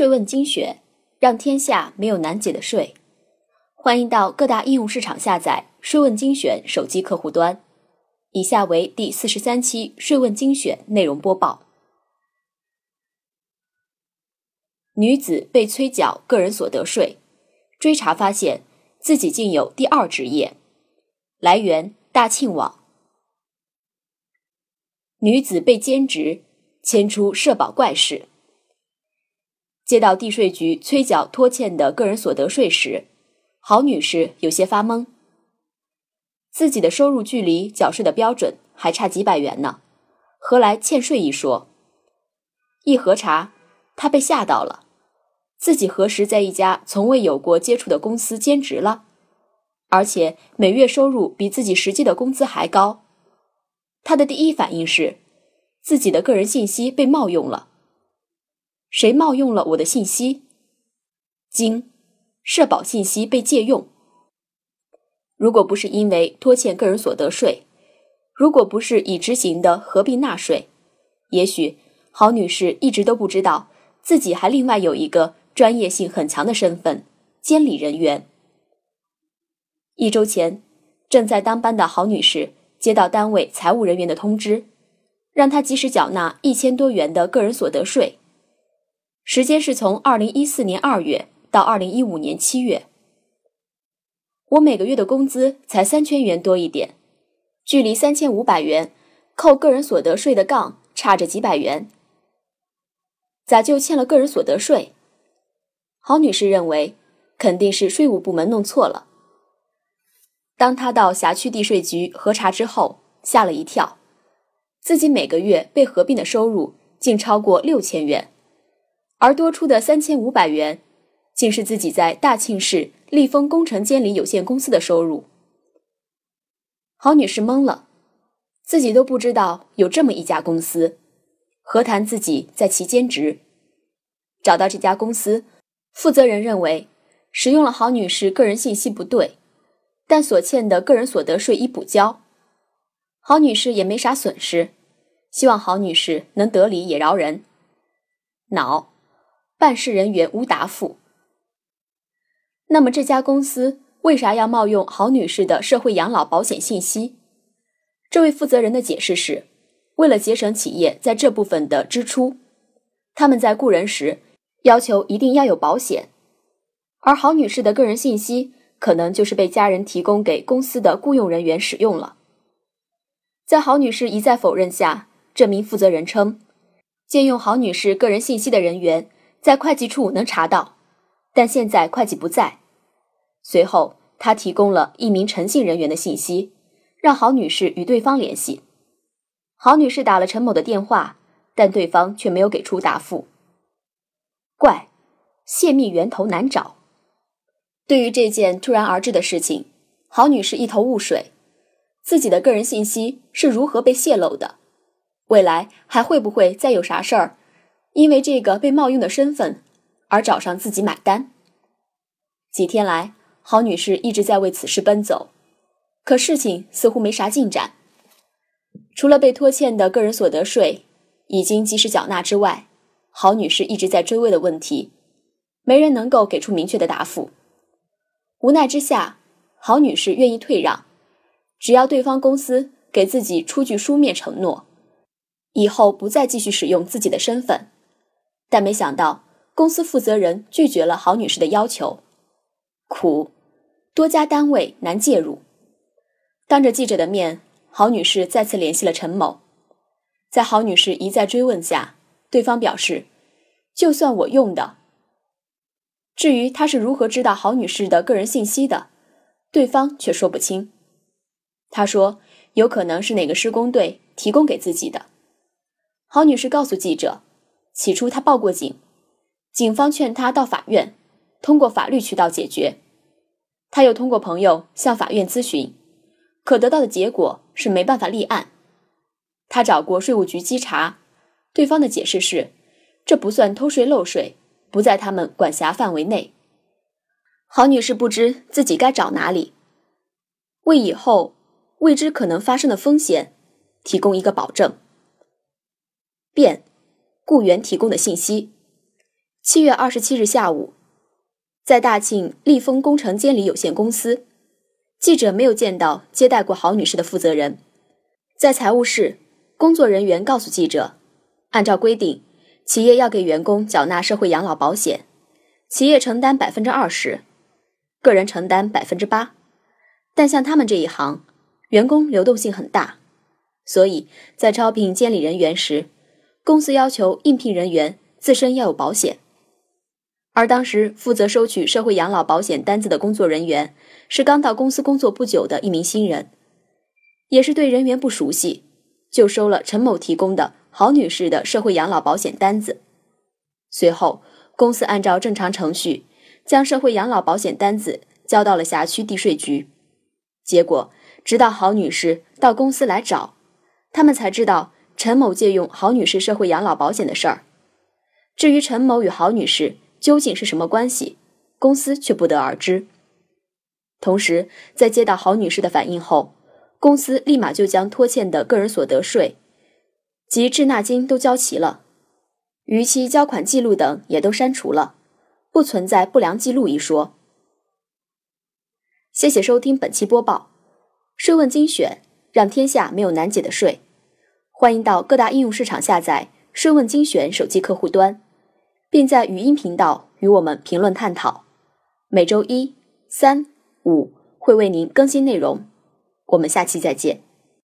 税问精选，让天下没有难解的税。欢迎到各大应用市场下载“税问精选”手机客户端。以下为第四十三期税问精选内容播报：女子被催缴个人所得税，追查发现自己竟有第二职业。来源：大庆网。女子被兼职，牵出社保怪事。接到地税局催缴拖欠的个人所得税时，郝女士有些发懵。自己的收入距离缴税的标准还差几百元呢，何来欠税一说？一核查，她被吓到了。自己何时在一家从未有过接触的公司兼职了？而且每月收入比自己实际的工资还高。她的第一反应是，自己的个人信息被冒用了。谁冒用了我的信息？经社保信息被借用。如果不是因为拖欠个人所得税，如果不是已执行的合并纳税，也许郝女士一直都不知道自己还另外有一个专业性很强的身份——监理人员。一周前，正在当班的郝女士接到单位财务人员的通知，让她及时缴纳一千多元的个人所得税。时间是从二零一四年二月到二零一五年七月。我每个月的工资才三千元多一点，距离三千五百元扣个人所得税的杠差着几百元，咋就欠了个人所得税？郝女士认为肯定是税务部门弄错了。当她到辖区地税局核查之后，吓了一跳，自己每个月被合并的收入竟超过六千元。而多出的三千五百元，竟是自己在大庆市立丰工程监理有限公司的收入。郝女士懵了，自己都不知道有这么一家公司，何谈自己在其兼职？找到这家公司，负责人认为使用了郝女士个人信息不对，但所欠的个人所得税已补交，郝女士也没啥损失，希望郝女士能得理也饶人。恼。办事人员无答复。那么这家公司为啥要冒用郝女士的社会养老保险信息？这位负责人的解释是，为了节省企业在这部分的支出，他们在雇人时要求一定要有保险，而郝女士的个人信息可能就是被家人提供给公司的雇佣人员使用了。在郝女士一再否认下，这名负责人称，借用郝女士个人信息的人员。在会计处能查到，但现在会计不在。随后，他提供了一名诚信人员的信息，让郝女士与对方联系。郝女士打了陈某的电话，但对方却没有给出答复。怪，泄密源头难找。对于这件突然而至的事情，郝女士一头雾水：自己的个人信息是如何被泄露的？未来还会不会再有啥事儿？因为这个被冒用的身份而找上自己买单。几天来，郝女士一直在为此事奔走，可事情似乎没啥进展。除了被拖欠的个人所得税已经及时缴纳之外，郝女士一直在追问的问题，没人能够给出明确的答复。无奈之下，郝女士愿意退让，只要对方公司给自己出具书面承诺，以后不再继续使用自己的身份。但没想到，公司负责人拒绝了郝女士的要求。苦，多家单位难介入。当着记者的面，郝女士再次联系了陈某。在郝女士一再追问下，对方表示，就算我用的。至于他是如何知道郝女士的个人信息的，对方却说不清。他说，有可能是哪个施工队提供给自己的。郝女士告诉记者。起初他报过警，警方劝他到法院，通过法律渠道解决。他又通过朋友向法院咨询，可得到的结果是没办法立案。他找过税务局稽查，对方的解释是，这不算偷税漏税，不在他们管辖范围内。郝女士不知自己该找哪里，为以后未知可能发生的风险提供一个保证。变。雇员提供的信息，七月二十七日下午，在大庆立丰工程监理有限公司，记者没有见到接待过郝女士的负责人。在财务室，工作人员告诉记者，按照规定，企业要给员工缴纳社会养老保险，企业承担百分之二十，个人承担百分之八。但像他们这一行，员工流动性很大，所以在招聘监理人员时，公司要求应聘人员自身要有保险。而当时负责收取社会养老保险单子的工作人员是刚到公司工作不久的一名新人，也是对人员不熟悉，就收了陈某提供的郝女士的社会养老保险单子。随后，公司按照正常程序将社会养老保险单子交到了辖区地税局。结果，直到郝女士到公司来找，他们才知道陈某借用郝女士社会养老保险的事儿。至于陈某与郝女士，究竟是什么关系？公司却不得而知。同时，在接到郝女士的反映后，公司立马就将拖欠的个人所得税及滞纳金都交齐了，逾期交款记录等也都删除了，不存在不良记录一说。谢谢收听本期播报，税问精选，让天下没有难解的税。欢迎到各大应用市场下载“税问精选”手机客户端。并在语音频道与我们评论探讨，每周一、三、五会为您更新内容。我们下期再见。